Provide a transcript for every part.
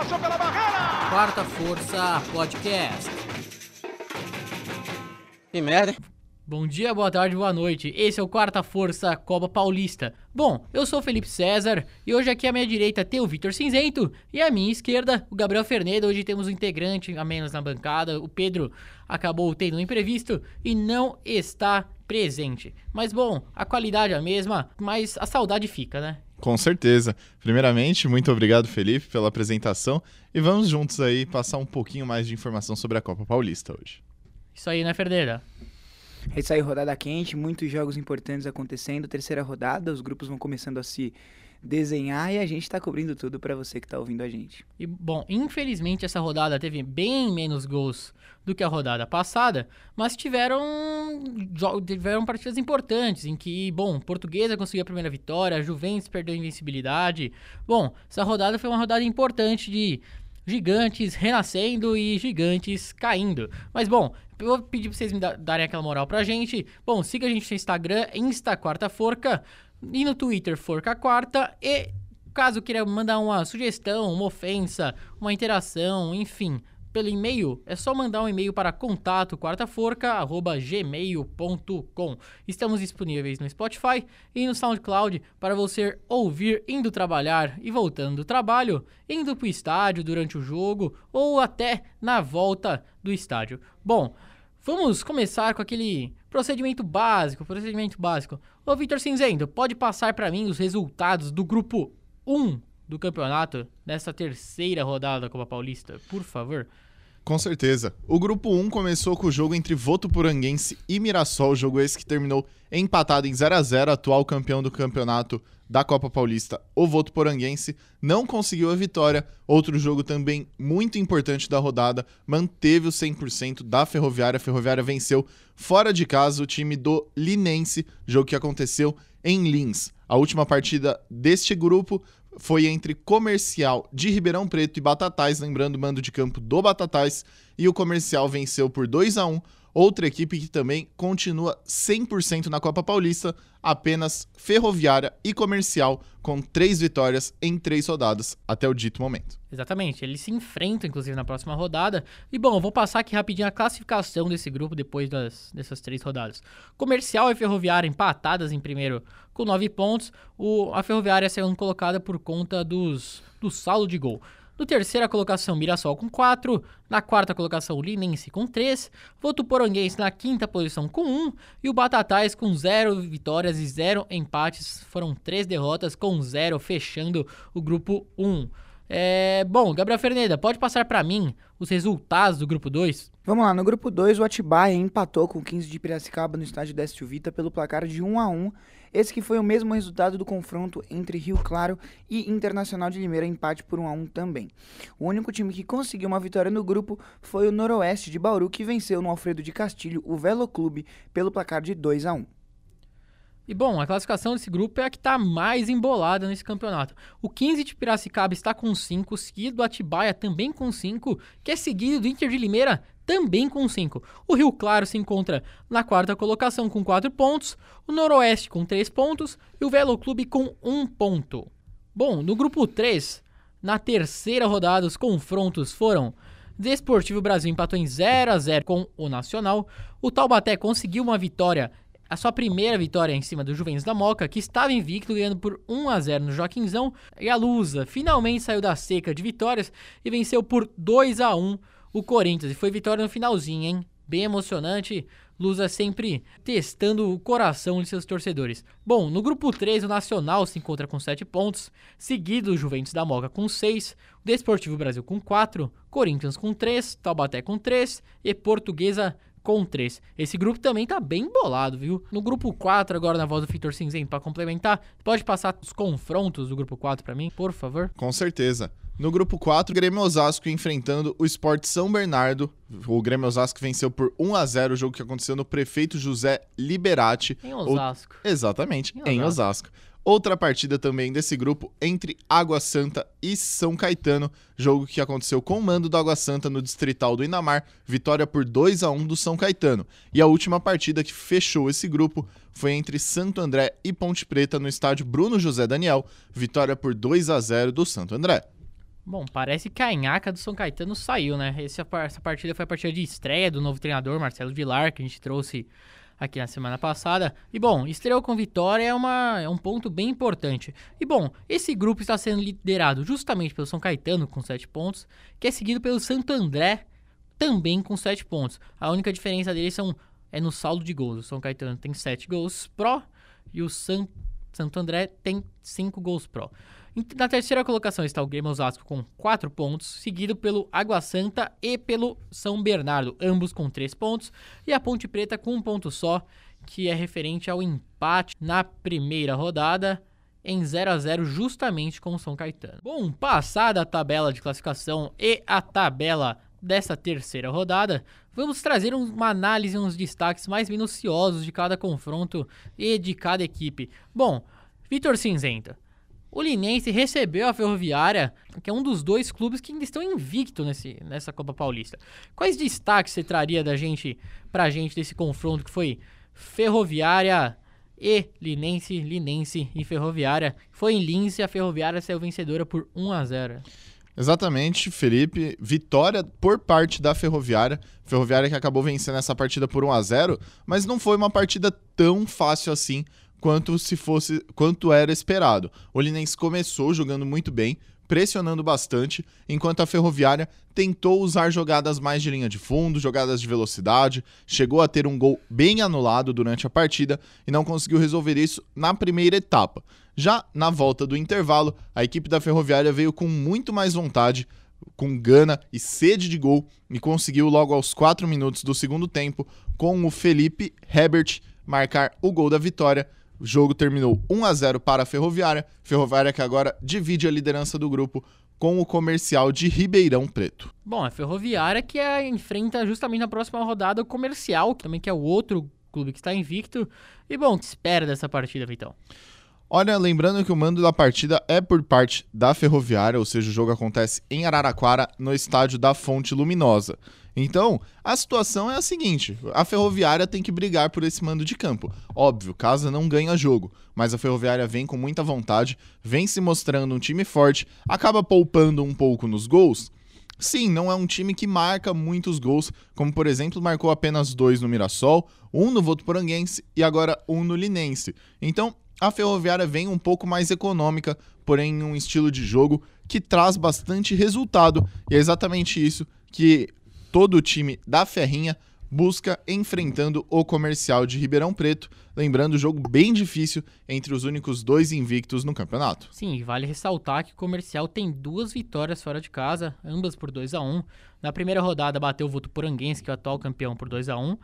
passou pela barreira. Quarta Força Podcast. Que merda, hein? Bom dia, boa tarde, boa noite. Esse é o Quarta Força Copa Paulista. Bom, eu sou o Felipe César e hoje aqui à minha direita tem o Vitor Cinzento e à minha esquerda o Gabriel Ferneda. Hoje temos um integrante a menos na bancada. O Pedro acabou tendo um imprevisto e não está presente. Mas bom, a qualidade é a mesma, mas a saudade fica, né? Com certeza. Primeiramente, muito obrigado, Felipe, pela apresentação. E vamos juntos aí passar um pouquinho mais de informação sobre a Copa Paulista hoje. Isso aí, né, Ferneda? É isso aí, rodada quente, muitos jogos importantes acontecendo. Terceira rodada, os grupos vão começando a se desenhar e a gente tá cobrindo tudo para você que tá ouvindo a gente. E bom, infelizmente essa rodada teve bem menos gols do que a rodada passada, mas tiveram tiveram partidas importantes em que, bom, Portuguesa conseguiu a primeira vitória, Juventus perdeu a invencibilidade. Bom, essa rodada foi uma rodada importante de gigantes renascendo e gigantes caindo. Mas bom, eu vou pedir pra vocês me darem aquela moral pra gente. Bom, siga a gente no Instagram, Insta Quarta Forca, e no Twitter Forca Quarta. E caso queira mandar uma sugestão, uma ofensa, uma interação, enfim, pelo e-mail, é só mandar um e-mail para contato quartaforca@gmail.com. Estamos disponíveis no Spotify e no SoundCloud para você ouvir indo trabalhar e voltando do trabalho, indo para o estádio durante o jogo ou até na volta do estádio. Bom, vamos começar com aquele procedimento básico, procedimento básico. Ô Vitor Cinzento, pode passar para mim os resultados do grupo 1 do campeonato nessa terceira rodada da Copa Paulista, por favor? Com certeza. O grupo 1 começou com o jogo entre Votuporanguense e Mirassol, jogo esse que terminou empatado em 0 a 0 atual campeão do campeonato da Copa Paulista, o Votuporanguense, não conseguiu a vitória. Outro jogo também muito importante da rodada, manteve o 100% da Ferroviária. A Ferroviária venceu fora de casa o time do Linense, jogo que aconteceu em Lins. A última partida deste grupo foi entre Comercial de Ribeirão Preto e Batatais, lembrando o mando de campo do Batatais, e o Comercial venceu por 2 a 1 Outra equipe que também continua 100% na Copa Paulista, apenas Ferroviária e Comercial, com três vitórias em três rodadas até o dito momento. Exatamente, eles se enfrentam inclusive na próxima rodada. E bom, eu vou passar aqui rapidinho a classificação desse grupo depois das, dessas três rodadas. Comercial e Ferroviária empatadas em primeiro com nove pontos. O, a Ferroviária é sendo colocada por conta dos, do saldo de gol. No terceira colocação, Mirassol com 4. Na quarta colocação, Linense com 3. Votuporanguense na quinta posição com 1. E o Batatais com 0 vitórias e 0 empates. Foram 3 derrotas com 0, fechando o grupo 1. É, bom, Gabriel Ferneda, pode passar para mim os resultados do grupo 2? Vamos lá, no grupo 2 o Atibaia empatou com o 15 de Piracicaba no estádio Décio Vita pelo placar de 1 a 1 esse que foi o mesmo resultado do confronto entre Rio Claro e Internacional de Limeira, empate por 1 a 1 também. O único time que conseguiu uma vitória no grupo foi o Noroeste de Bauru, que venceu no Alfredo de Castilho o Velo Clube pelo placar de 2 a 1. E bom, a classificação desse grupo é a que está mais embolada nesse campeonato. O 15 de Piracicaba está com 5, seguido do Atibaia também com 5, que é seguido do Inter de Limeira também com 5. O Rio Claro se encontra na quarta colocação com 4 pontos, o Noroeste com 3 pontos e o Velo Clube com 1 ponto. Bom, no grupo 3, na terceira rodada, os confrontos foram Desportivo Brasil empatou em 0 a 0 com o Nacional. O Taubaté conseguiu uma vitória, a sua primeira vitória em cima do Juventus da Moca, que estava invicto, ganhando por 1 a 0 no Joaquinzão. E a Lusa finalmente saiu da seca de vitórias e venceu por 2 a 1 o Corinthians. E foi vitória no finalzinho, hein? Bem emocionante. Lusa sempre testando o coração de seus torcedores. Bom, no grupo 3, o Nacional se encontra com 7 pontos, seguido o Juventus da Moca com 6, o Desportivo Brasil com 4, Corinthians com 3, Taubaté com 3 e Portuguesa com 3. Esse grupo também tá bem bolado, viu? No grupo 4, agora na voz do Vitor Cinzento, para complementar, pode passar os confrontos do grupo 4 para mim, por favor? Com certeza. No grupo 4, Grêmio Osasco enfrentando o Sport São Bernardo. O Grêmio Osasco venceu por 1 a 0 o jogo que aconteceu no Prefeito José Liberati. Em Osasco. O... Exatamente, em Osasco. em Osasco. Outra partida também desse grupo entre Água Santa e São Caetano, jogo que aconteceu com o mando do Água Santa no Distrital do Inamar, vitória por 2 a 1 do São Caetano. E a última partida que fechou esse grupo foi entre Santo André e Ponte Preta no estádio Bruno José Daniel, vitória por 2 a 0 do Santo André. Bom, parece que a Inhaca do São Caetano saiu, né? Esse, essa partida foi a partida de estreia do novo treinador, Marcelo Vilar, que a gente trouxe aqui na semana passada. E bom, estreou com vitória é, uma, é um ponto bem importante. E bom, esse grupo está sendo liderado justamente pelo São Caetano com 7 pontos, que é seguido pelo Santo André também com 7 pontos. A única diferença deles são, é no saldo de gols. O São Caetano tem 7 gols pró e o San, Santo André tem 5 gols pró. Na terceira colocação está o Grêmio Osasco com 4 pontos, seguido pelo Água Santa e pelo São Bernardo, ambos com 3 pontos, e a Ponte Preta com um ponto só, que é referente ao empate na primeira rodada em 0 a 0 justamente com o São Caetano. Bom, passada a tabela de classificação e a tabela dessa terceira rodada, vamos trazer uma análise uns destaques mais minuciosos de cada confronto e de cada equipe. Bom, Vitor Cinzenta, o Linense recebeu a Ferroviária, que é um dos dois clubes que ainda estão invicto nesse, nessa Copa Paulista. Quais destaques você traria da gente pra gente desse confronto que foi Ferroviária e Linense, Linense e Ferroviária? Foi em Lince, a Ferroviária saiu vencedora por 1 a 0. Exatamente, Felipe. Vitória por parte da Ferroviária. Ferroviária que acabou vencendo essa partida por 1 a 0, mas não foi uma partida tão fácil assim quanto se fosse quanto era esperado. O Linense começou jogando muito bem, pressionando bastante, enquanto a Ferroviária tentou usar jogadas mais de linha de fundo, jogadas de velocidade, chegou a ter um gol bem anulado durante a partida e não conseguiu resolver isso na primeira etapa. Já na volta do intervalo, a equipe da Ferroviária veio com muito mais vontade, com gana e sede de gol e conseguiu logo aos 4 minutos do segundo tempo com o Felipe Herbert marcar o gol da vitória o jogo terminou 1 a 0 para a Ferroviária. Ferroviária que agora divide a liderança do grupo com o comercial de Ribeirão Preto. Bom, a Ferroviária que é, enfrenta justamente na próxima rodada o comercial, também que é o outro clube que está invicto. E bom, que espera dessa partida, Vitão? Olha, lembrando que o mando da partida é por parte da Ferroviária, ou seja, o jogo acontece em Araraquara, no estádio da Fonte Luminosa. Então, a situação é a seguinte: a Ferroviária tem que brigar por esse mando de campo. Óbvio, Casa não ganha jogo, mas a Ferroviária vem com muita vontade, vem se mostrando um time forte, acaba poupando um pouco nos gols. Sim, não é um time que marca muitos gols, como por exemplo marcou apenas dois no Mirassol, um no Votuporanguense e agora um no Linense. Então, a Ferroviária vem um pouco mais econômica, porém um estilo de jogo que traz bastante resultado, e é exatamente isso que todo o time da Ferrinha busca enfrentando o comercial de Ribeirão Preto. Lembrando, o jogo bem difícil entre os únicos dois invictos no campeonato. Sim, vale ressaltar que o comercial tem duas vitórias fora de casa, ambas por 2 a 1 Na primeira rodada bateu o Votuporanguense, que é o atual campeão, por 2 a 1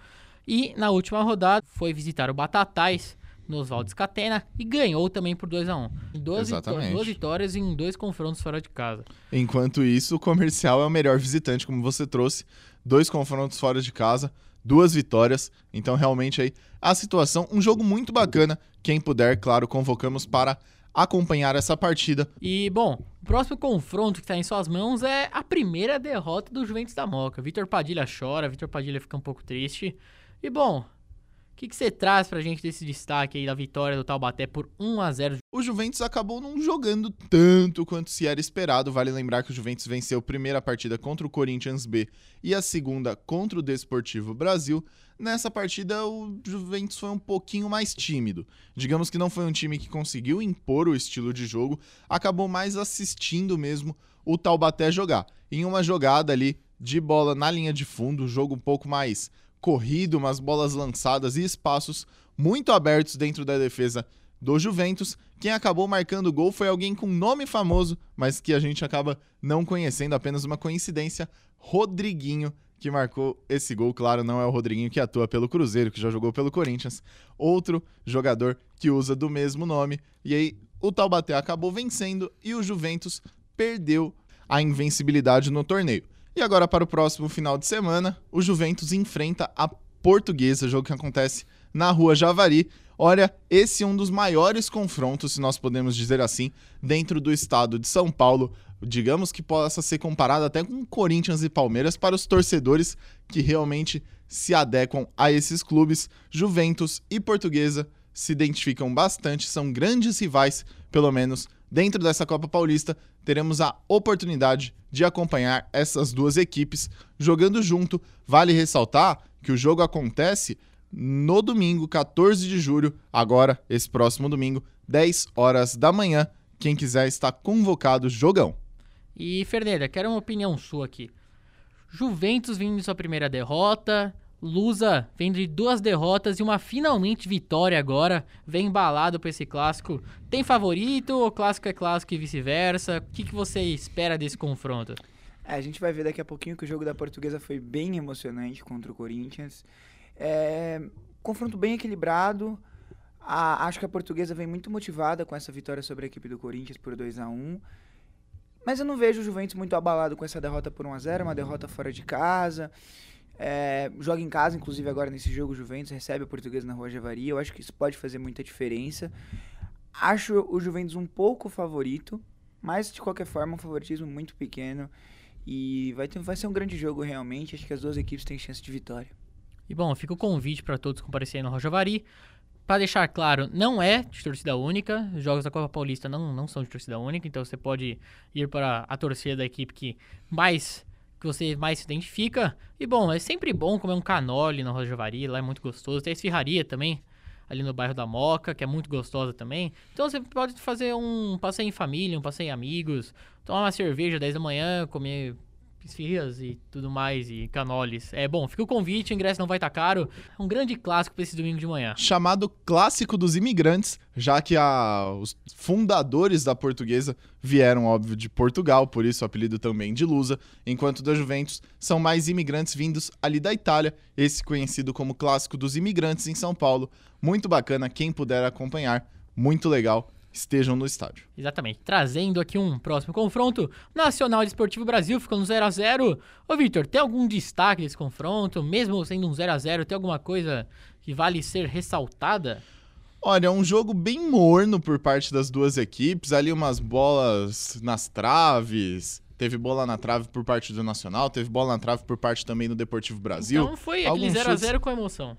E na última rodada foi visitar o Batatais no Oswaldo Scatena e ganhou também por 2 a 1 duas, Exatamente. duas vitórias em dois confrontos fora de casa. Enquanto isso, o comercial é o melhor visitante, como você trouxe. Dois confrontos fora de casa, duas vitórias. Então, realmente aí a situação, um jogo muito bacana. Quem puder, claro, convocamos para acompanhar essa partida. E, bom, o próximo confronto que está em suas mãos é a primeira derrota do Juventus da Moca. Vitor Padilha chora, Vitor Padilha fica um pouco triste. E, bom, o que, você traz pra gente desse destaque aí da vitória do Taubaté por 1 a 0 O Juventus acabou não jogando tanto quanto se era esperado. Vale lembrar que o Juventus venceu a primeira partida contra o Corinthians B e a segunda contra o Desportivo Brasil. Nessa partida, o Juventus foi um pouquinho mais tímido. Digamos que não foi um time que conseguiu impor o estilo de jogo, acabou mais assistindo mesmo o Taubaté jogar. Em uma jogada ali de bola na linha de fundo, jogo um pouco mais corrido, umas bolas lançadas e espaços muito abertos dentro da defesa do Juventus. Quem acabou marcando o gol foi alguém com nome famoso, mas que a gente acaba não conhecendo, apenas uma coincidência. Rodriguinho, que marcou esse gol. Claro, não é o Rodriguinho que atua pelo Cruzeiro, que já jogou pelo Corinthians. Outro jogador que usa do mesmo nome. E aí o Taubaté acabou vencendo e o Juventus perdeu a invencibilidade no torneio. E agora para o próximo final de semana, o Juventus enfrenta a Portuguesa, jogo que acontece na Rua Javari. Olha, esse é um dos maiores confrontos, se nós podemos dizer assim, dentro do estado de São Paulo. Digamos que possa ser comparado até com Corinthians e Palmeiras para os torcedores que realmente se adequam a esses clubes. Juventus e Portuguesa se identificam bastante, são grandes rivais, pelo menos dentro dessa Copa Paulista, teremos a oportunidade de acompanhar essas duas equipes jogando junto. Vale ressaltar que o jogo acontece no domingo, 14 de julho, agora, esse próximo domingo, 10 horas da manhã. Quem quiser está convocado, jogão. E, Fernanda, quero uma opinião sua aqui. Juventus vindo de sua primeira derrota, Lusa vem de duas derrotas e uma finalmente vitória agora. Vem embalado para esse clássico. Tem favorito ou clássico é clássico e vice-versa? O que, que você espera desse confronto? É, a gente vai ver daqui a pouquinho que o jogo da Portuguesa foi bem emocionante contra o Corinthians. É, confronto bem equilibrado. A, acho que a Portuguesa vem muito motivada com essa vitória sobre a equipe do Corinthians por 2 a 1 Mas eu não vejo o Juventus muito abalado com essa derrota por 1 a 0 uma derrota fora de casa. É, joga em casa, inclusive agora nesse jogo o Juventus recebe a Portuguesa na Rua Javari. Eu acho que isso pode fazer muita diferença. Acho o Juventus um pouco favorito, mas de qualquer forma um favoritismo muito pequeno. E vai, ter, vai ser um grande jogo realmente. Acho que as duas equipes têm chance de vitória. E bom, fica o convite para todos comparecerem no Rojavari. Para deixar claro, não é de torcida única. Os jogos da Copa Paulista não, não são de torcida única, então você pode ir para a torcida da equipe que mais que você mais se identifica. E bom, é sempre bom comer um canole na Rojavari, lá é muito gostoso. Tem a esfirraria também, ali no bairro da Moca, que é muito gostosa também. Então você pode fazer um passeio em família, um passeio em amigos, tomar uma cerveja 10 da manhã, comer esfirras e tudo mais, e canoles. É bom, fica o convite, o ingresso não vai estar tá caro. É um grande clássico para esse domingo de manhã. Chamado Clássico dos Imigrantes, já que a, os fundadores da portuguesa vieram, óbvio, de Portugal, por isso o apelido também de Lusa, enquanto da Juventus são mais imigrantes vindos ali da Itália, esse conhecido como Clássico dos Imigrantes em São Paulo. Muito bacana, quem puder acompanhar, muito legal estejam no estádio. Exatamente. Trazendo aqui um próximo confronto, Nacional e Esportivo Brasil ficou no 0 a 0 Ô, Victor, tem algum destaque desse confronto? Mesmo sendo um 0 a 0 tem alguma coisa que vale ser ressaltada? Olha, um jogo bem morno por parte das duas equipes. Ali umas bolas nas traves. Teve bola na trave por parte do Nacional, teve bola na trave por parte também do Deportivo Brasil. Então foi aquele 0x0 chutes... com emoção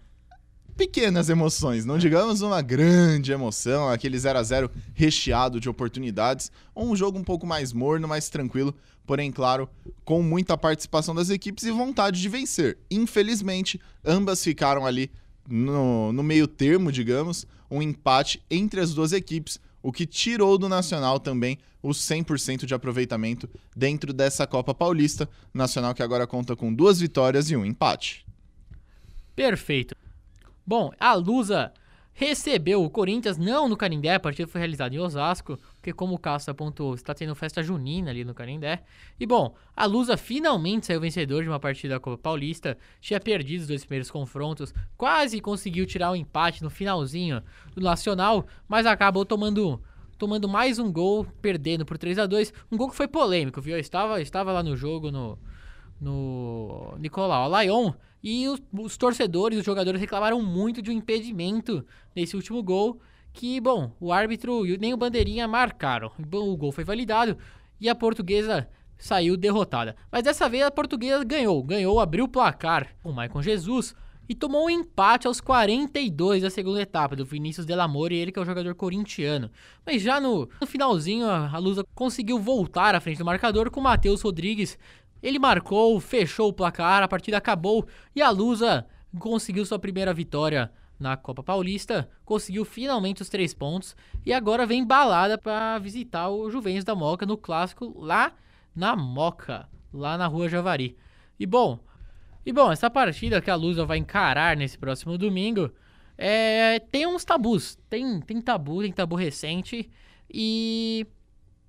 pequenas emoções, não digamos uma grande emoção, aquele 0 a 0 recheado de oportunidades, ou um jogo um pouco mais morno, mais tranquilo, porém, claro, com muita participação das equipes e vontade de vencer. Infelizmente, ambas ficaram ali no, no meio termo, digamos, um empate entre as duas equipes, o que tirou do Nacional também os 100% de aproveitamento dentro dessa Copa Paulista. Nacional que agora conta com duas vitórias e um empate. Perfeito. Bom, a Lusa recebeu o Corinthians, não no Canindé, a partida foi realizada em Osasco, porque como o Cássio apontou, está tendo festa junina ali no Canindé. E bom, a Lusa finalmente saiu vencedor de uma partida da Copa Paulista, tinha perdido os dois primeiros confrontos, quase conseguiu tirar o um empate no finalzinho do Nacional, mas acabou tomando tomando mais um gol, perdendo por 3 a 2 Um gol que foi polêmico, viu? Eu estava, estava lá no jogo no, no Nicolau Alayon e os, os, torcedores, os jogadores reclamaram muito de um impedimento nesse último gol. Que, bom, o árbitro e nem o Bandeirinha marcaram. O gol foi validado e a portuguesa saiu derrotada. Mas dessa vez a portuguesa ganhou. Ganhou, abriu o placar com o Maicon Jesus e tomou um empate aos 42 da segunda etapa do Vinícius Delamore, ele que é o jogador corintiano. Mas já no, no finalzinho a Lusa conseguiu voltar à frente do marcador com o Matheus Rodrigues ele marcou, fechou o placar, a partida acabou e a Lusa conseguiu sua primeira vitória na Copa Paulista, conseguiu finalmente os três pontos e agora vem balada para visitar o Juventus da Moca no clássico lá na Moca, lá na Rua Javari. E bom, e bom, essa partida que a Lusa vai encarar nesse próximo domingo é, tem uns tabus, tem, tem tabu, tem tabu recente e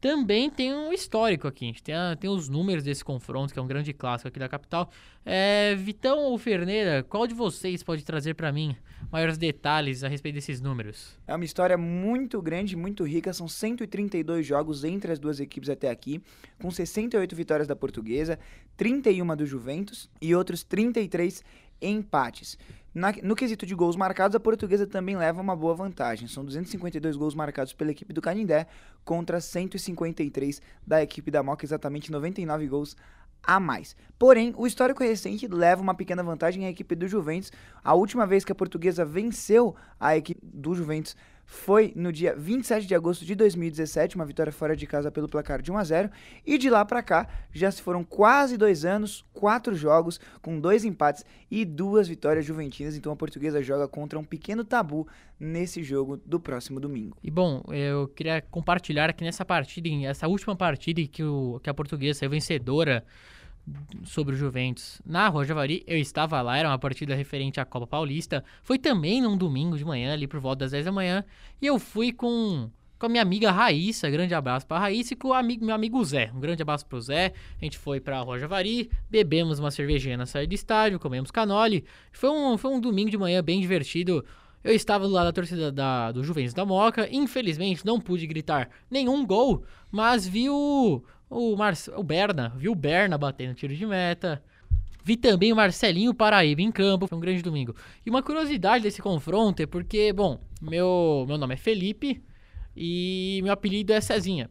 também tem um histórico aqui. A gente tem, a, tem os números desse confronto, que é um grande clássico aqui da capital. É, Vitão ou Ferneira, qual de vocês pode trazer para mim maiores detalhes a respeito desses números? É uma história muito grande, muito rica. São 132 jogos entre as duas equipes até aqui, com 68 vitórias da Portuguesa, 31 do Juventus e outros 33 empates. Na, no quesito de gols marcados, a portuguesa também leva uma boa vantagem. São 252 gols marcados pela equipe do Canindé contra 153 da equipe da Moca, exatamente 99 gols a mais. Porém, o histórico recente leva uma pequena vantagem à equipe do Juventus. A última vez que a portuguesa venceu a equipe do Juventus foi no dia 27 de agosto de 2017, uma vitória fora de casa pelo placar de 1 a 0 e de lá para cá já se foram quase dois anos, quatro jogos, com dois empates e duas vitórias juventinas, então a portuguesa joga contra um pequeno tabu nesse jogo do próximo domingo. E bom, eu queria compartilhar aqui nessa partida, essa última partida que, o, que a portuguesa saiu vencedora sobre o Juventus na Rua Javari. Eu estava lá, era uma partida referente à Copa Paulista. Foi também num domingo de manhã, ali por volta das 10 da manhã. E eu fui com, com a minha amiga Raíssa. Grande abraço para Raíssa e com o amigo, meu amigo Zé. Um grande abraço pro Zé. A gente foi pra Rua Javari, bebemos uma cervejinha na saída do estádio, comemos canole. Foi um, foi um domingo de manhã bem divertido. Eu estava do lado da torcida da, do Juventus da Moca. Infelizmente, não pude gritar nenhum gol, mas vi o, o, Marce o Berna, viu o Berna batendo tiro de meta. Vi também o Marcelinho Paraíba em campo, foi um grande domingo. E uma curiosidade desse confronto é porque, bom, meu, meu nome é Felipe e meu apelido é Cezinha.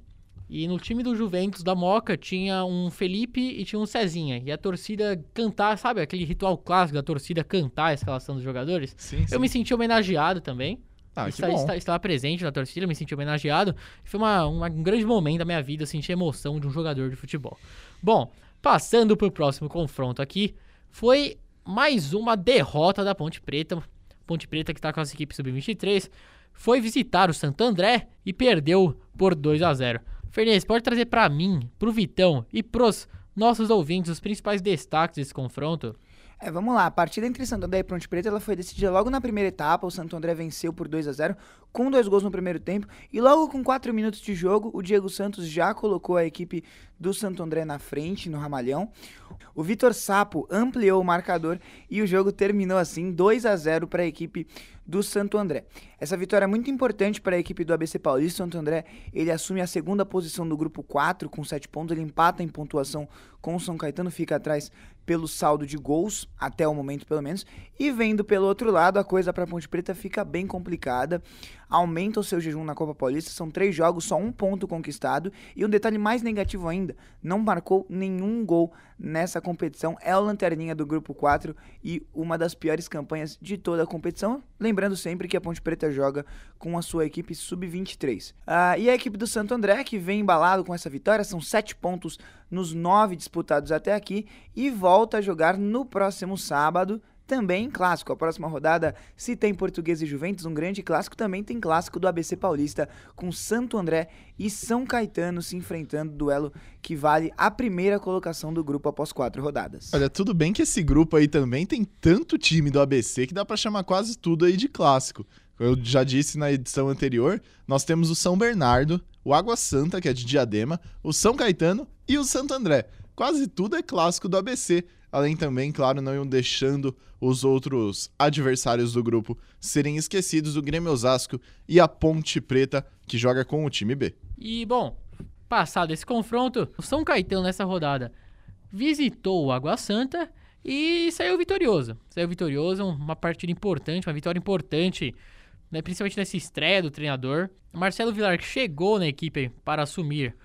E no time do Juventus da Moca tinha um Felipe e tinha um Cezinha. E a torcida cantar, sabe aquele ritual clássico da torcida cantar a escalação dos jogadores? Sim, sim. Eu me senti homenageado também. Ah, estava presente na torcida, me senti homenageado. Foi uma, uma- um grande momento da minha vida, eu senti a emoção de um jogador de futebol. Bom, passando para o próximo confronto aqui, foi mais uma derrota da Ponte Preta. Ponte Preta que está com as equipes sub-23, foi visitar o Santo André e perdeu por 2 a 0 Fernandes, pode trazer para mim, pro Vitão e pros nossos ouvintes os principais destaques desse confronto? É, vamos lá. A partida entre Santo André e Ponte Preta ela foi decidida logo na primeira etapa. O Santo André venceu por 2 a 0 com dois gols no primeiro tempo. E logo com 4 minutos de jogo, o Diego Santos já colocou a equipe do Santo André na frente, no Ramalhão. O Vitor Sapo ampliou o marcador e o jogo terminou assim 2 a 0 para a equipe do Santo André. Essa vitória é muito importante para a equipe do ABC Paulista. Santo André ele assume a segunda posição do grupo 4 com 7 pontos. Ele empata em pontuação com o São Caetano, fica atrás pelo saldo de gols, até o momento pelo menos. E vendo pelo outro lado, a coisa para a Ponte Preta fica bem complicada. Aumenta o seu jejum na Copa Paulista, são três jogos, só um ponto conquistado. E um detalhe mais negativo ainda, não marcou nenhum gol nessa competição. É o lanterninha do grupo 4 e uma das piores campanhas de toda a competição. Lembrando sempre que a Ponte Preta joga com a sua equipe sub-23. Ah, e a equipe do Santo André, que vem embalado com essa vitória, são sete pontos nos nove disputados até aqui e volta a jogar no próximo sábado. Também clássico. A próxima rodada, se tem Português e Juventus, um grande clássico, também tem clássico do ABC Paulista, com Santo André e São Caetano se enfrentando, duelo que vale a primeira colocação do grupo após quatro rodadas. Olha, tudo bem que esse grupo aí também tem tanto time do ABC que dá pra chamar quase tudo aí de clássico. Eu já disse na edição anterior, nós temos o São Bernardo, o Água Santa, que é de Diadema, o São Caetano e o Santo André. Quase tudo é clássico do ABC. Além também, claro, não iam deixando os outros adversários do grupo serem esquecidos, o Grêmio Osasco e a Ponte Preta, que joga com o time B. E, bom, passado esse confronto, o São Caetano nessa rodada visitou o Água Santa e saiu vitorioso. Saiu vitorioso, uma partida importante, uma vitória importante, né, principalmente nessa estreia do treinador. Marcelo Vilar chegou na equipe para assumir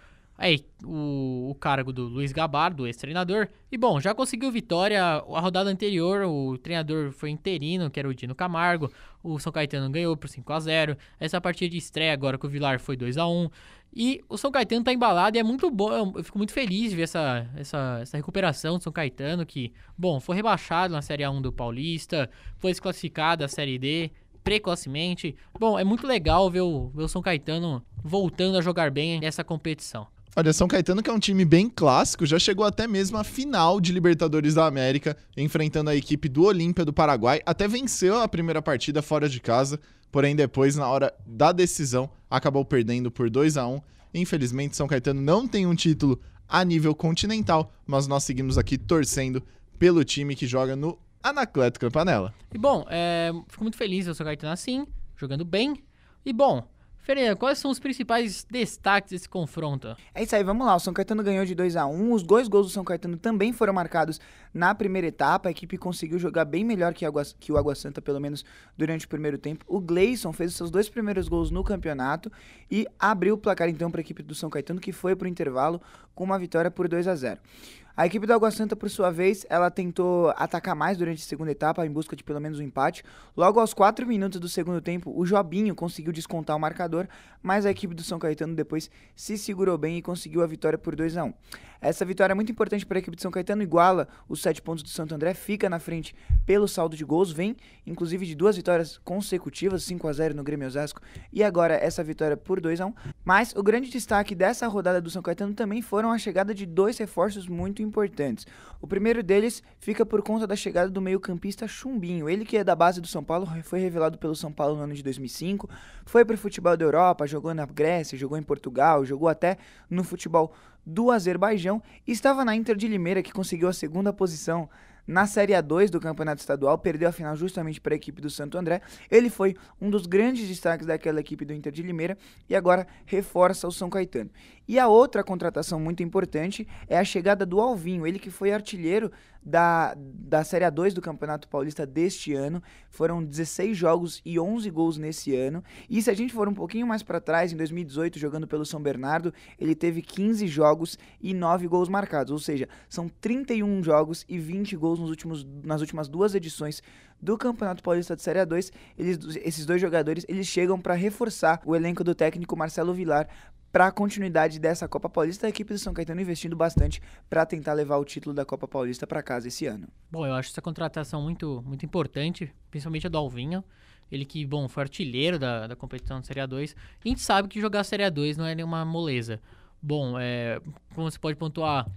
aí, o, o cargo do Luiz Gabardo, ex-treinador. E bom, já conseguiu vitória. A rodada anterior, o treinador foi interino, que era o Dino Camargo. O São Caetano ganhou por 5 a 0 Essa partida de estreia agora com o Vilar foi 2 a 1 E o São Caetano tá embalado e é muito bom. Eu fico muito feliz de ver essa, essa, essa recuperação do São Caetano, que, bom, foi rebaixado na Série A1 do Paulista, foi desclassificado da Série D precocemente. Bom, é muito legal ver o, ver o São Caetano voltando a jogar bem nessa competição. Olha, São Caetano, que é um time bem clássico, já chegou até mesmo à final de Libertadores da América, enfrentando a equipe do Olímpia do Paraguai. Até venceu a primeira partida fora de casa, porém depois, na hora da decisão, acabou perdendo por 2 a 1 Infelizmente, São Caetano não tem um título a nível continental, mas nós seguimos aqui torcendo pelo time que joga no Anacleto Campanella. E bom, é, fico muito feliz São Caetano assim, jogando bem. E bom, Ferreira, quais são os principais destaques desse confronto? É isso aí, vamos lá. O São Caetano ganhou de 2 a 1 Os dois gols do São Caetano também foram marcados na primeira etapa. A equipe conseguiu jogar bem melhor que, Água- que o Água Santa, pelo menos durante o primeiro tempo. O Gleison fez os seus dois primeiros gols no campeonato e abriu o placar então para a equipe do São Caetano, que foi para o intervalo com uma vitória por 2 a 0 A equipe do Água Santa, por sua vez, ela tentou atacar mais durante a segunda etapa, em busca de pelo menos um empate. Logo aos 4 minutos do segundo tempo, o Jobinho conseguiu descontar o marcador, mas a equipe do São Caetano depois se segurou bem e conseguiu a vitória por 2 a 1 Essa vitória é muito importante para a equipe de São Caetano, iguala os 7 pontos do Santo André, fica na frente pelo saldo de gols, vem inclusive de duas vitórias consecutivas, 5 a 0 no Grêmio Osasco e agora essa vitória por 2 a 1 Mas o grande destaque dessa rodada do São Caetano também foram a chegada de dois reforços muito importantes. O primeiro deles fica por conta da chegada do meio-campista Chumbinho. Ele que é da base do São Paulo, foi revelado pelo São Paulo no ano de 2005, foi para o futebol da Europa, jogou na Grécia, jogou em Portugal, jogou até no futebol do Azerbaijão e estava na Inter de Limeira que conseguiu a segunda posição na Série A2 do Campeonato Estadual, perdeu a final justamente para a equipe do Santo André. Ele foi um dos grandes destaques daquela equipe do Inter de Limeira e agora reforça o São Caetano. E a outra contratação muito importante é a chegada do Alvinho, ele que foi artilheiro da, da Série A2 do Campeonato Paulista deste ano. Foram 16 jogos e 11 gols nesse ano. E se a gente for um pouquinho mais para trás, em 2018, jogando pelo São Bernardo, ele teve 15 jogos e 9 gols marcados. Ou seja, são 31 jogos e 20 gols nos últimos, nas últimas duas edições do Campeonato Paulista de Série A2. Eles, esses dois jogadores eles chegam para reforçar o elenco do técnico Marcelo Vilar para a continuidade dessa Copa Paulista, a equipe do São Caetano investindo bastante para tentar levar o título da Copa Paulista para casa esse ano. Bom, eu acho essa contratação muito, muito importante, principalmente a do Alvinho. Ele que, bom, foi artilheiro da, da competição de Série A2. E a gente sabe que jogar Série A2 não é nenhuma moleza. Bom, é, como você pode pontuar,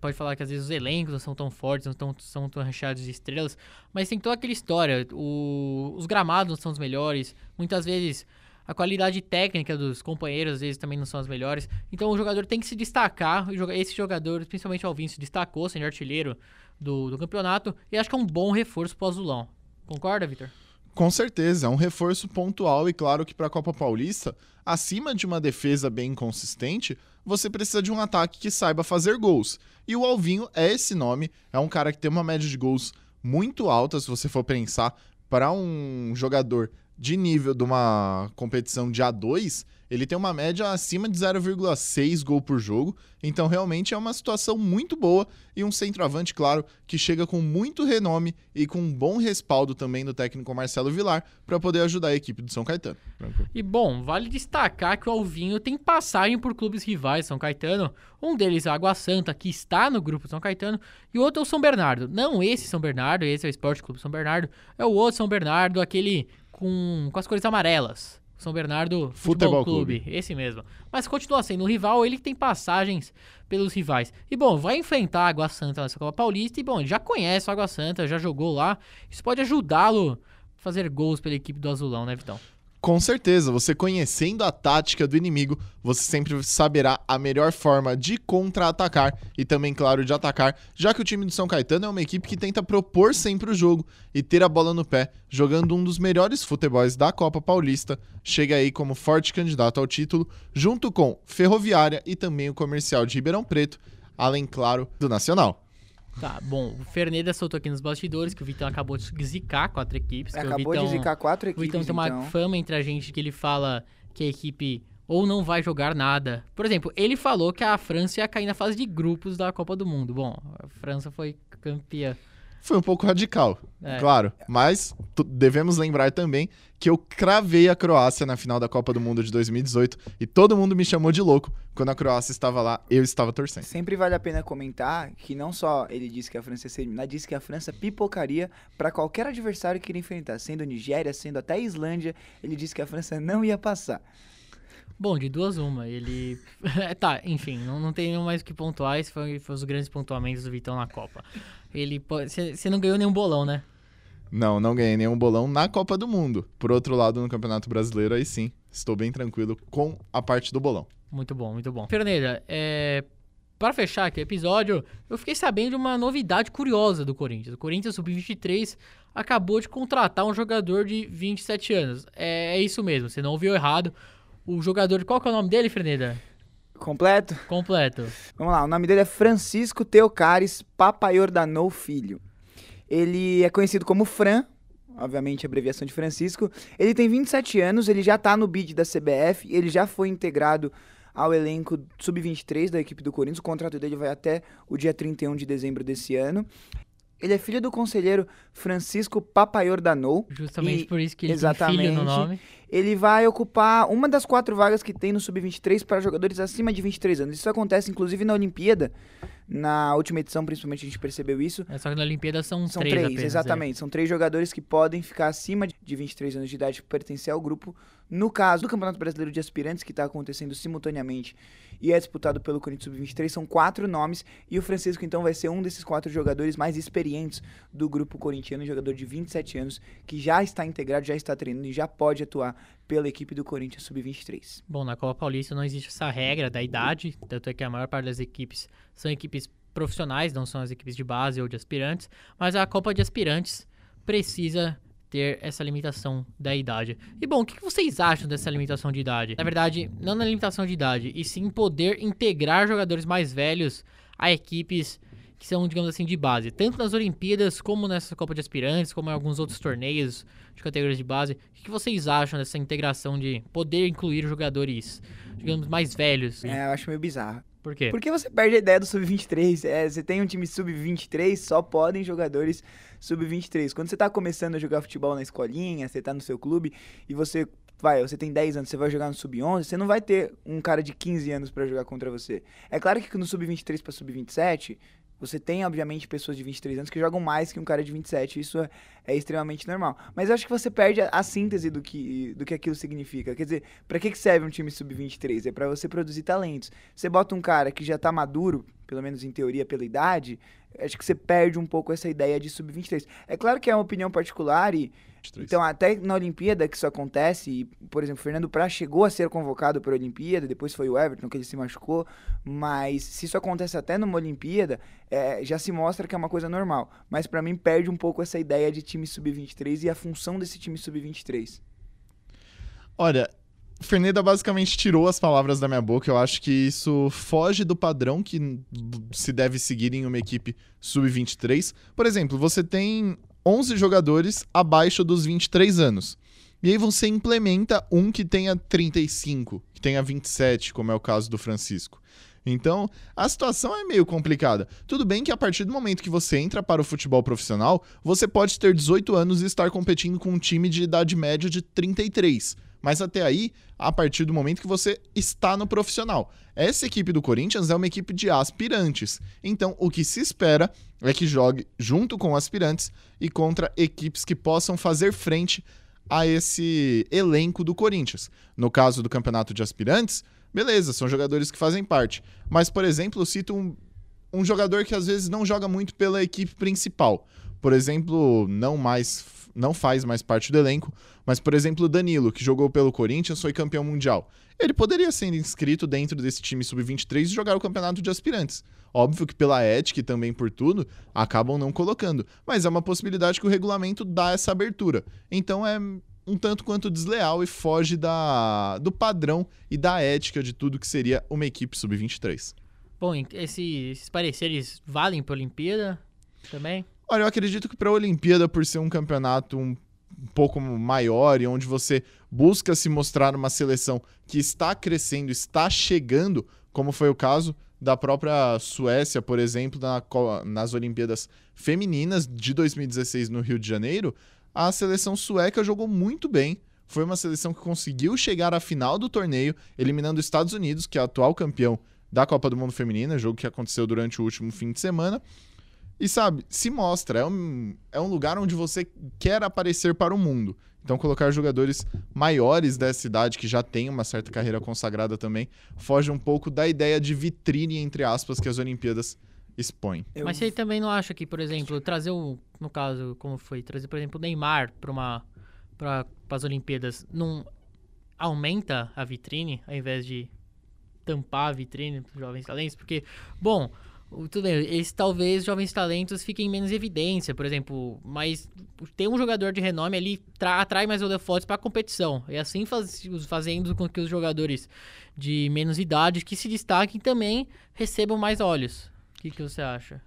pode falar que às vezes os elencos não são tão fortes, não tão, são tão recheados de estrelas, mas tem toda aquela história. O, os gramados não são os melhores. Muitas vezes a qualidade técnica dos companheiros às vezes também não são as melhores. Então o jogador tem que se destacar. Esse jogador, principalmente o Alvin, se destacou, sendo artilheiro do, do campeonato. E acho que é um bom reforço para o Azulão. Concorda, Vitor? Com certeza, é um reforço pontual e claro que para a Copa Paulista, acima de uma defesa bem consistente, você precisa de um ataque que saiba fazer gols. E o Alvinho é esse nome, é um cara que tem uma média de gols muito alta, se você for pensar, para um jogador de nível de uma competição de A2, ele tem uma média acima de 0,6 gol por jogo. Então, realmente é uma situação muito boa e um centroavante, claro, que chega com muito renome e com um bom respaldo também do técnico Marcelo Vilar para poder ajudar a equipe do São Caetano. E bom, vale destacar que o Alvinho tem passagem por clubes rivais São Caetano. Um deles é a Água Santa, que está no grupo São Caetano, e o outro é o São Bernardo. Não esse São Bernardo, esse é o Esporte Clube São Bernardo, é o outro São Bernardo, aquele com, com as cores amarelas. São Bernardo Futebol, Futebol Clube. Clube. Esse mesmo. Mas continua sendo um rival, ele tem passagens pelos rivais. E bom, vai enfrentar a Água Santa nessa Copa Paulista. E bom, ele já conhece a Água Santa, já jogou lá. Isso pode ajudá-lo a fazer gols pela equipe do Azulão, né, Vitão? Com certeza, você conhecendo a tática do inimigo, você sempre saberá a melhor forma de contra-atacar e também, claro, de atacar, já que o time do São Caetano é uma equipe que tenta propor sempre o jogo e ter a bola no pé, jogando um dos melhores futebols da Copa Paulista, chega aí como forte candidato ao título, junto com Ferroviária e também o Comercial de Ribeirão Preto, além, claro, do Nacional. Tá, bom, o Ferneda soltou aqui nos bastidores que o Vitão acabou de zicar quatro equipes. Acabou Vitão, de zicar quatro equipes, O Vitão tem uma então. fama entre a gente que ele fala que a equipe ou não vai jogar nada. Por exemplo, ele falou que a França ia cair na fase de grupos da Copa do Mundo. Bom, a França foi campeã foi um pouco radical, é. claro. Mas devemos lembrar também que eu cravei a Croácia na final da Copa do Mundo de 2018 e todo mundo me chamou de louco quando a Croácia estava lá, eu estava torcendo. Sempre vale a pena comentar que não só ele disse que a França ia ser eliminada, disse que a França pipocaria para qualquer adversário que ele enfrentar, sendo Nigéria, sendo até Islândia, ele disse que a França não ia passar. Bom, de duas uma. Ele. tá, enfim, não, não tem mais o que pontuar. Esses foram, foram os grandes pontuamentos do Vitão na Copa. Ele Você não ganhou nenhum bolão, né? Não, não ganhei nenhum bolão na Copa do Mundo. Por outro lado, no Campeonato Brasileiro, aí sim, estou bem tranquilo com a parte do bolão. Muito bom, muito bom. Fernanda, é... para fechar aqui o episódio, eu fiquei sabendo de uma novidade curiosa do Corinthians. O Corinthians Sub-23 acabou de contratar um jogador de 27 anos. É, é isso mesmo, você não ouviu errado. O jogador, qual que é o nome dele, Fernanda? Completo? Completo. Vamos lá, o nome dele é Francisco Teocares Papaiordanou Filho. Ele é conhecido como Fran, obviamente abreviação de Francisco. Ele tem 27 anos, ele já tá no bid da CBF, ele já foi integrado ao elenco sub-23 da equipe do Corinthians. O contrato dele vai até o dia 31 de dezembro desse ano. Ele é filho do conselheiro Francisco Papaiordanou. Justamente E- por isso que ele tem filho no exatamente. nome. Ele vai ocupar uma das quatro vagas que tem no Sub-23 para jogadores acima de 23 anos. Isso acontece, inclusive, na Olimpíada. Na última edição, principalmente, a gente percebeu isso. É só que na Olimpíada são, São três, três, apenas, é. exatamente. São três jogadores que podem ficar acima de 23 anos de idade para pertencer ao grupo. No caso do Campeonato Brasileiro de Aspirantes, que está acontecendo simultaneamente e é disputado pelo Corinthians Sub-23, são quatro nomes. E o Francisco, então, vai ser um desses quatro jogadores mais experientes do grupo corintiano, jogador de 27 anos, que já está integrado, já está treinando e já pode atuar pela equipe do Corinthians Sub-23. Bom, na Copa Paulista não existe essa regra da idade, tanto é que a maior parte das equipes são equipes profissionais, não são as equipes de base ou de aspirantes, mas a Copa de Aspirantes precisa ter essa limitação da idade. E bom, o que vocês acham dessa limitação de idade? Na verdade, não na limitação de idade, e sim poder integrar jogadores mais velhos a equipes que são, digamos assim, de base. Tanto nas Olimpíadas, como nessa Copa de Aspirantes, como em alguns outros torneios de categorias de base. O que vocês acham dessa integração de poder incluir jogadores, digamos, mais velhos? É, eu acho meio bizarro. Por quê? Porque você perde a ideia do sub-23. É, você tem um time sub-23, só podem jogadores sub-23. Quando você tá começando a jogar futebol na escolinha, você tá no seu clube e você vai, você tem 10 anos, você vai jogar no sub-11, você não vai ter um cara de 15 anos pra jogar contra você. É claro que no sub-23 pra sub-27, você tem, obviamente, pessoas de 23 anos que jogam mais que um cara de 27. Isso é, é extremamente normal. Mas eu acho que você perde a, a síntese do que, do que aquilo significa. Quer dizer, pra que, que serve um time sub-23? É pra você produzir talentos. Você bota um cara que já tá maduro, pelo menos em teoria, pela idade, acho que você perde um pouco essa ideia de sub-23. É claro que é uma opinião particular e. Então, até na Olimpíada que isso acontece, e, por exemplo, o Fernando Praz chegou a ser convocado para a Olimpíada, depois foi o Everton que ele se machucou, mas se isso acontece até numa Olimpíada, é, já se mostra que é uma coisa normal. Mas pra mim perde um pouco essa ideia de time sub-23 e a função desse time sub-23. Olha, Ferneda basicamente tirou as palavras da minha boca. Eu acho que isso foge do padrão que se deve seguir em uma equipe sub-23. Por exemplo, você tem 11 jogadores abaixo dos 23 anos. E aí você implementa um que tenha 35, que tenha 27, como é o caso do Francisco. Então, a situação é meio complicada. Tudo bem que a partir do momento que você entra para o futebol profissional, você pode ter 18 anos e estar competindo com um time de idade média de 33. Mas até aí, a partir do momento que você está no profissional. Essa equipe do Corinthians é uma equipe de aspirantes. Então, o que se espera é que jogue junto com aspirantes e contra equipes que possam fazer frente a esse elenco do Corinthians. No caso do campeonato de aspirantes, beleza, são jogadores que fazem parte. Mas, por exemplo, eu cito um, um jogador que às vezes não joga muito pela equipe principal. Por exemplo, não mais não faz mais parte do elenco, mas por exemplo, Danilo, que jogou pelo Corinthians, foi campeão mundial. Ele poderia ser inscrito dentro desse time sub-23 e jogar o campeonato de aspirantes. Óbvio que pela ética e também por tudo, acabam não colocando, mas é uma possibilidade que o regulamento dá essa abertura. Então é um tanto quanto desleal e foge da, do padrão e da ética de tudo que seria uma equipe sub-23. Bom, esse- esses pareceres valem para a Olimpíada também? Olha, eu acredito que para a Olimpíada, por ser um campeonato um pouco maior e onde você busca se mostrar uma seleção que está crescendo, está chegando, como foi o caso da própria Suécia, por exemplo, na nas Olimpíadas Femininas de 2016 no Rio de Janeiro, a seleção sueca jogou muito bem. Foi uma seleção que conseguiu chegar à final do torneio, eliminando os Estados Unidos, que é o atual campeão da Copa do Mundo Feminina, jogo que aconteceu durante o último fim de semana. E sabe, se mostra, é um, é um lugar onde você quer aparecer para o mundo. Então, colocar jogadores maiores dessa idade, que já têm uma certa carreira consagrada também, foge um pouco da ideia de vitrine, entre aspas, que as Olimpíadas expõem. Eu- Mas você também não acha que, por exemplo, trazer o. No caso, como foi? Trazer, por exemplo, o Neymar para uma. para as Olimpíadas não aumenta a vitrine ao invés de tampar a vitrine dos jovens talentos? Porque, bom, tudo bem, talvez jovens talentos fiquem menos evidência, por exemplo, mas ter um jogador de renome ali tra- atrai mais holofotes para a competição. E assim faz, fazendo com que os jogadores de menos idade que se destaquem também recebam mais olhos. O que, que você acha?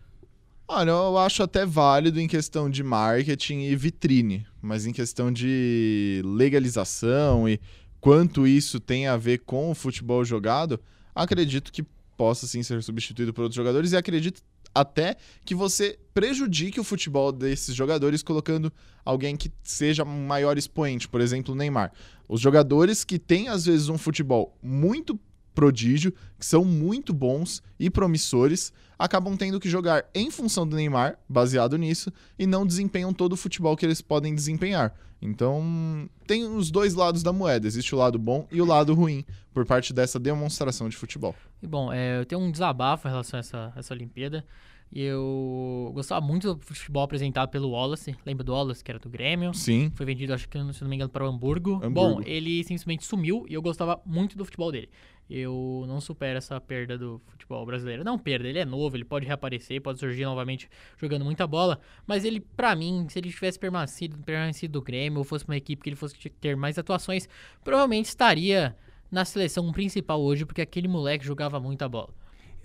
Olha, eu acho até válido em questão de marketing e vitrine, mas em questão de legalização e quanto isso tem a ver com o futebol jogado, acredito que possa sim ser substituído por outros jogadores e acredito até que você prejudique o futebol desses jogadores colocando alguém que seja um maior expoente, por exemplo, o Neymar. Os jogadores que têm às vezes um futebol muito prodígio, que são muito bons e promissores, acabam tendo que jogar em função do Neymar, baseado nisso, e não desempenham todo o futebol que eles podem desempenhar. Então, tem os dois lados da moeda. Existe o lado bom e o lado ruim por parte dessa demonstração de futebol. E bom, é, eu tenho um desabafo em relação a essa, essa Olimpíada. Eu gostava muito do futebol apresentado pelo Wallace. Lembra do Wallace, que era do Grêmio? Sim. Foi vendido, acho que, se não me engano, para o Hamburgo. Hamburgo. Bom, ele simplesmente sumiu e eu gostava muito do futebol dele. Eu não supero essa perda do futebol brasileiro. Não perda, ele é novo, ele pode reaparecer, pode surgir novamente jogando muita bola. Mas ele, pra mim, se ele tivesse permanecido, permanecido do Grêmio ou fosse uma equipe que ele fosse ter mais atuações, provavelmente estaria na seleção principal hoje, porque aquele moleque jogava muita bola.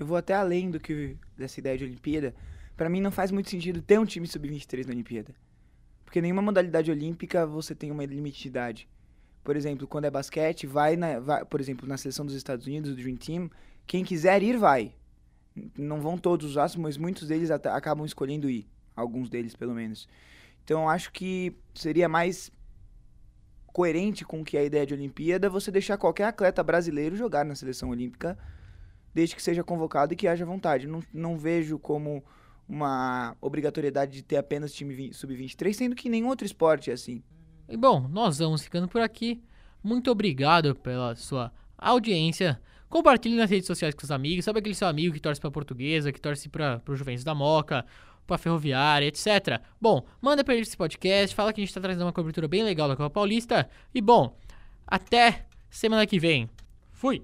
Eu vou até além do que dessa ideia de Olimpíada. Pra mim não faz muito sentido ter um time sub-23 na Olimpíada. Porque nenhuma modalidade olímpica você tem uma limite de idade. Por exemplo, quando é basquete, vai, na, vai por exemplo, na seleção dos Estados Unidos, do Dream Team, quem quiser ir, vai. Não vão todos os astros, mas muitos deles acabam escolhendo ir. Alguns deles, pelo menos. Então, acho que seria mais coerente com que a ideia de Olimpíada você deixar qualquer atleta brasileiro jogar na seleção olímpica, desde que seja convocado e que haja vontade. Não, não vejo como uma obrigatoriedade de ter apenas time sub-23, sendo que nenhum outro esporte é assim. E bom, nós vamos ficando por aqui. Muito obrigado pela sua audiência. Compartilhe nas redes sociais com os amigos. Sabe aquele seu amigo que torce pra portuguesa, que torce para o Juventus da Moca, pra Ferroviária, etc. Bom, manda pra ele esse podcast. Fala que a gente tá trazendo uma cobertura bem legal da Copa Paulista. E bom, até semana que vem. Fui!